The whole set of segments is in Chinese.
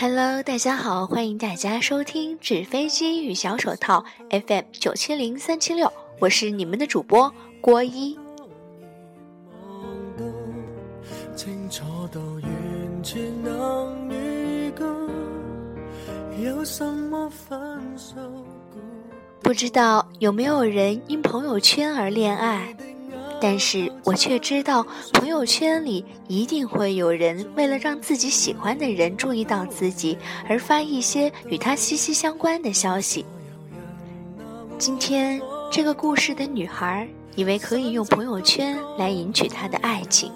Hello，大家好，欢迎大家收听《纸飞机与小手套》FM 九七零三七六，我是你们的主播郭一。不知道有没有人因朋友圈而恋爱？但是我却知道，朋友圈里一定会有人为了让自己喜欢的人注意到自己，而发一些与他息息相关的消息。今天这个故事的女孩以为可以用朋友圈来赢取他的爱情，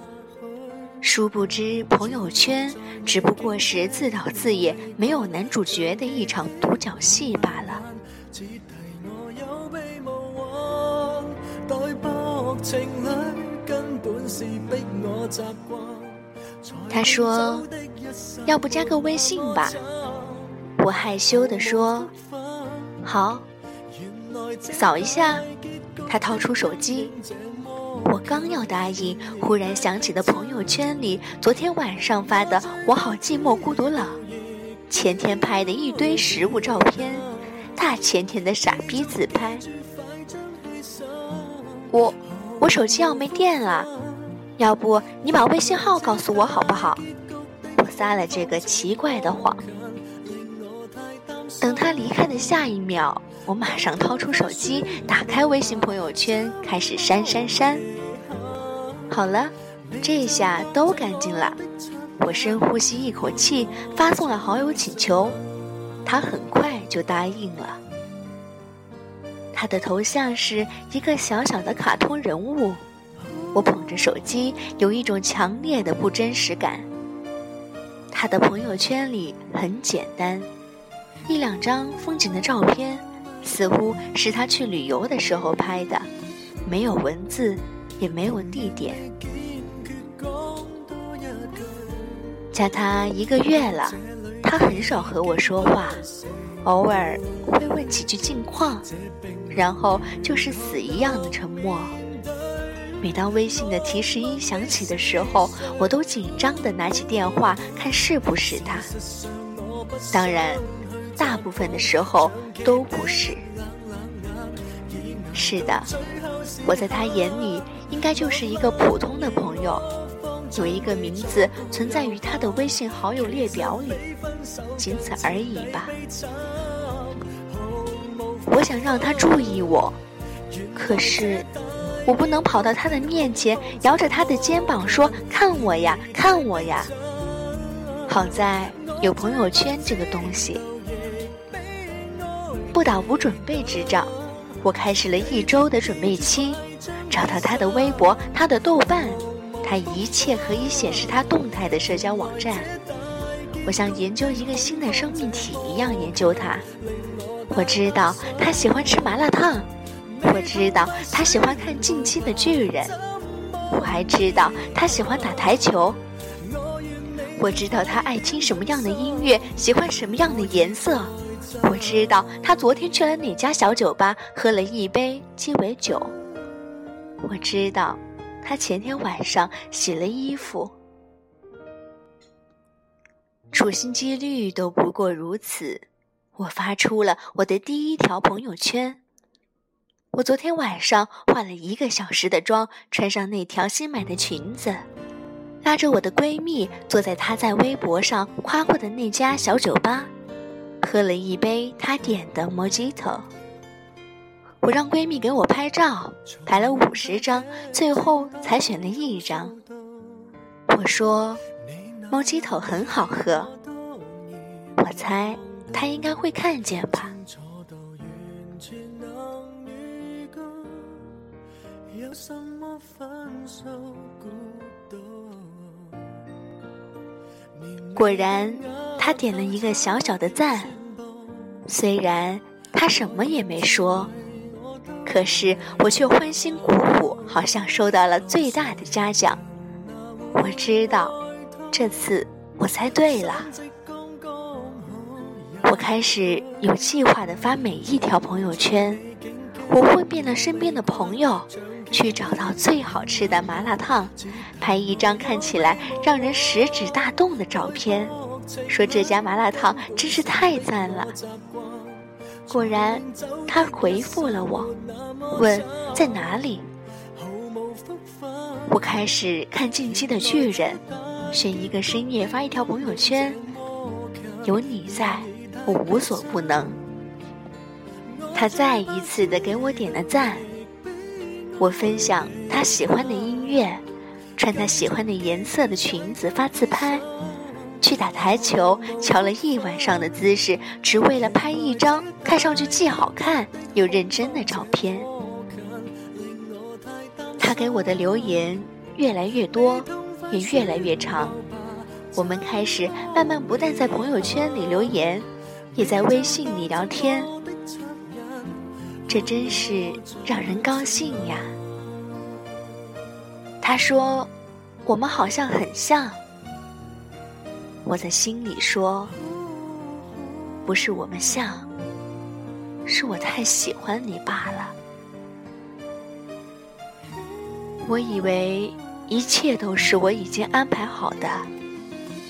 殊不知朋友圈只不过是自导自演、没有男主角的一场独角戏罢了。他说：“要不加个微信吧？”我害羞地说：“好。”扫一下。他掏出手机。我刚要答应，忽然想起了朋友圈里昨天晚上发的“我好寂寞孤独冷”，前天拍的一堆食物照片，大前天的傻逼自拍。我。我手机要没电了，要不你把微信号告诉我好不好？我撒了这个奇怪的谎。等他离开的下一秒，我马上掏出手机，打开微信朋友圈，开始删删删。好了，这下都干净了。我深呼吸一口气，发送了好友请求，他很快就答应了。他的头像是一个小小的卡通人物，我捧着手机，有一种强烈的不真实感。他的朋友圈里很简单，一两张风景的照片，似乎是他去旅游的时候拍的，没有文字，也没有地点。加他一个月了，他很少和我说话。偶尔会问几句近况，然后就是死一样的沉默。每当微信的提示音响起的时候，我都紧张地拿起电话看是不是他。当然，大部分的时候都不是。是的，我在他眼里应该就是一个普通的朋友，有一个名字存在于他的微信好友列表里，仅此而已吧。我想让他注意我，可是我不能跑到他的面前，摇着他的肩膀说：“看我呀，看我呀。”好在有朋友圈这个东西。不打无准备之仗，我开始了一周的准备期，找到他的微博、他的豆瓣，在一切可以显示他动态的社交网站。我像研究一个新的生命体一样研究他。我知道他喜欢吃麻辣烫，我知道他喜欢看《近期的巨人》，我还知道他喜欢打台球。我知道他爱听什么样的音乐，喜欢什么样的颜色。我知道他昨天去了哪家小酒吧，喝了一杯鸡尾酒。我知道他前天晚上洗了衣服。处心积虑都不过如此。我发出了我的第一条朋友圈。我昨天晚上化了一个小时的妆，穿上那条新买的裙子，拉着我的闺蜜坐在她在微博上夸过的那家小酒吧，喝了一杯她点的 Mojito。我让闺蜜给我拍照，拍了五十张，最后才选了一张。我说猫鸡头很好喝。我猜。他应该会看见吧。果然，他点了一个小小的赞。虽然他什么也没说，可是我却欢欣鼓舞，好像收到了最大的嘉奖。我知道，这次我猜对了。我开始有计划的发每一条朋友圈，我问遍了身边的朋友，去找到最好吃的麻辣烫，拍一张看起来让人食指大动的照片，说这家麻辣烫真是太赞了。果然，他回复了我，问在哪里。我开始看《进击的巨人》，选一个深夜发一条朋友圈，有你在，我无所不能。他再一次的给我点了赞。我分享他喜欢的音乐，穿他喜欢的颜色的裙子发自拍，去打台球，瞧了一晚上的姿势，只为了拍一张看上去既好看又认真的照片。他给我的留言越来越多，也越来越长。我们开始慢慢不但在朋友圈里留言，也在微信里聊天。这真是让人高兴呀！他说：“我们好像很像。”我在心里说：“不是我们像，是我太喜欢你罢了。”我以为一切都是我已经安排好的，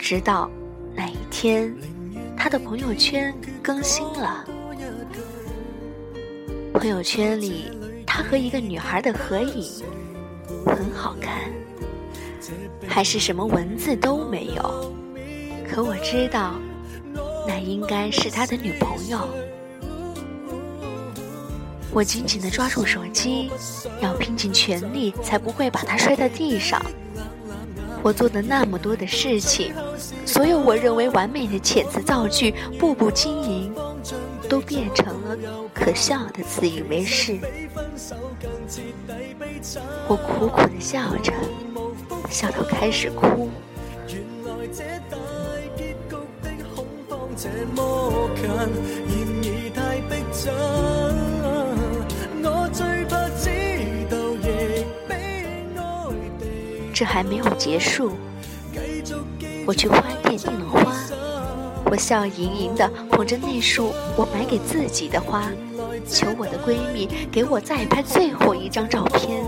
直到那一天，他的朋友圈更新了。朋友圈里，他和一个女孩的合影很好看，还是什么文字都没有。可我知道，那应该是他的女朋友。我紧紧地抓住手机，要拼尽全力才不会把它摔到地上。我做的那么多的事情，所有我认为完美的遣词造句，步步经营。都变成了可笑的自以为是。我苦苦的笑着，笑到开始哭。这还没有结束，我去花店订了花。我笑盈盈地捧着那束我买给自己的花，求我的闺蜜给我再拍最后一张照片。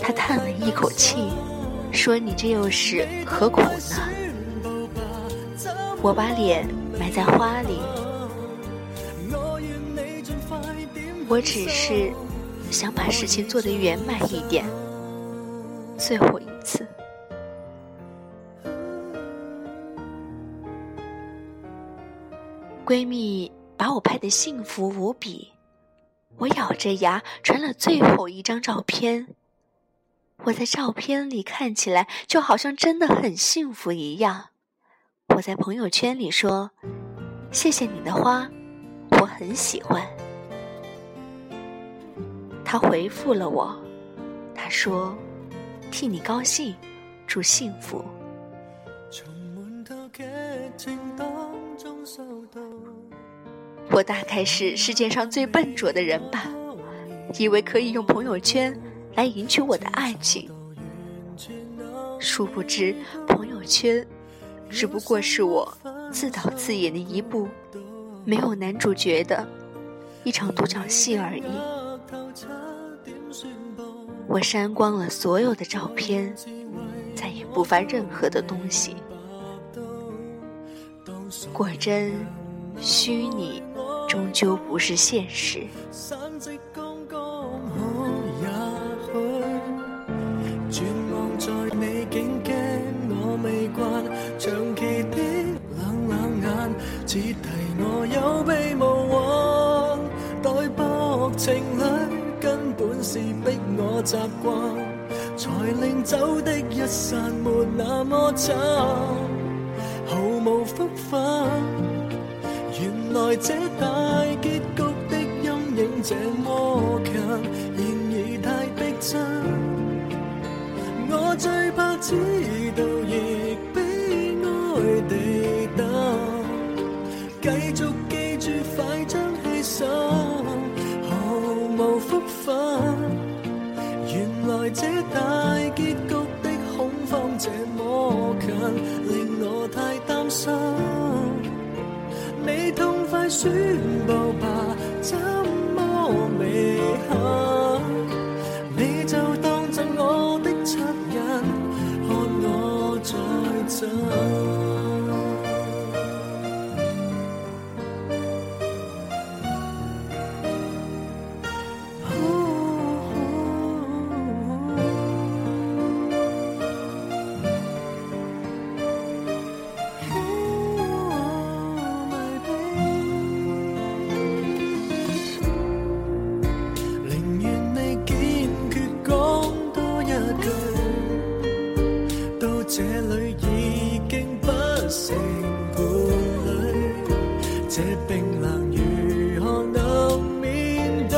她叹了一口气，说：“你这又是何苦呢？”我把脸埋在花里，我只是想把事情做得圆满一点，最后一次。闺蜜把我拍的幸福无比，我咬着牙传了最后一张照片。我在照片里看起来就好像真的很幸福一样。我在朋友圈里说：“谢谢你的花，我很喜欢。”他回复了我，他说：“替你高兴，祝幸福。”我大概是世界上最笨拙的人吧，以为可以用朋友圈来赢取我的爱情，殊不知朋友圈只不过是我自导自演的一部没有男主角的一场独角戏而已。我删光了所有的照片，再也不发任何的东西。果真，虚拟终究不是现实。习惯，才令走的一刹没那么惨。毫无复返，原来这大结局的阴影这么强，然而太逼真。我最怕知道去吧这里已经不成伴侣，这冰冷如何能面对？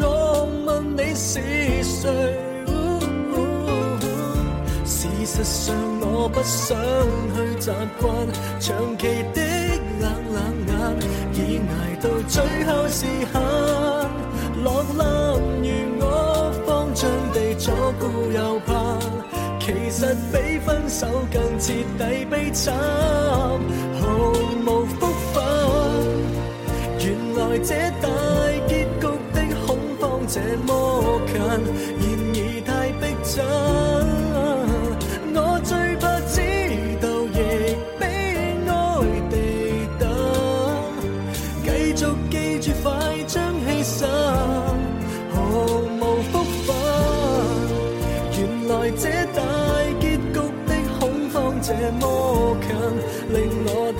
我问你是谁？事实上我不想去习惯长期的冷冷眼，已挨到最后时限，落难如我，慌张地左顾右。实比分手更彻底悲惨毫无福分。原来这大结局的恐慌这么近这么近令我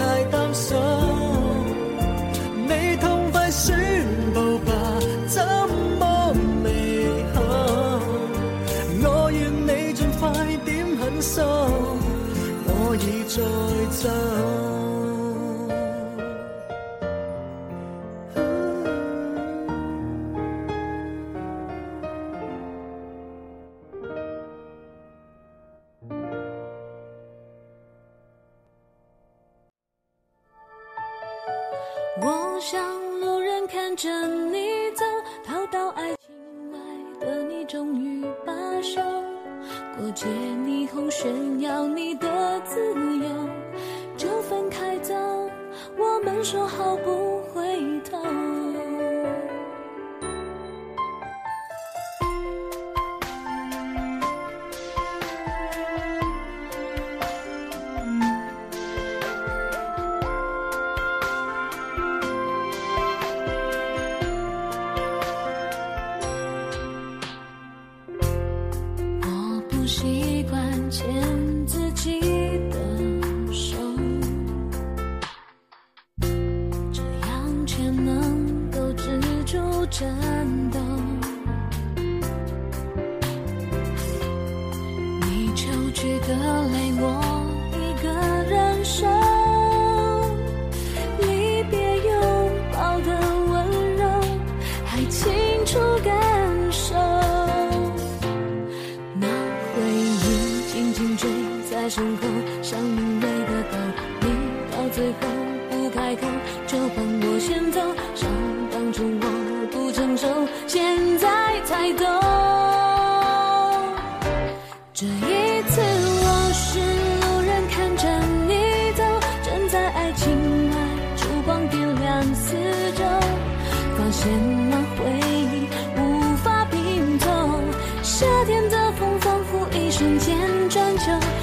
我想，路人看着你走，逃到爱情外的你终于罢休，过街霓虹炫耀你的自由，就分开走，我们说好不。人间转折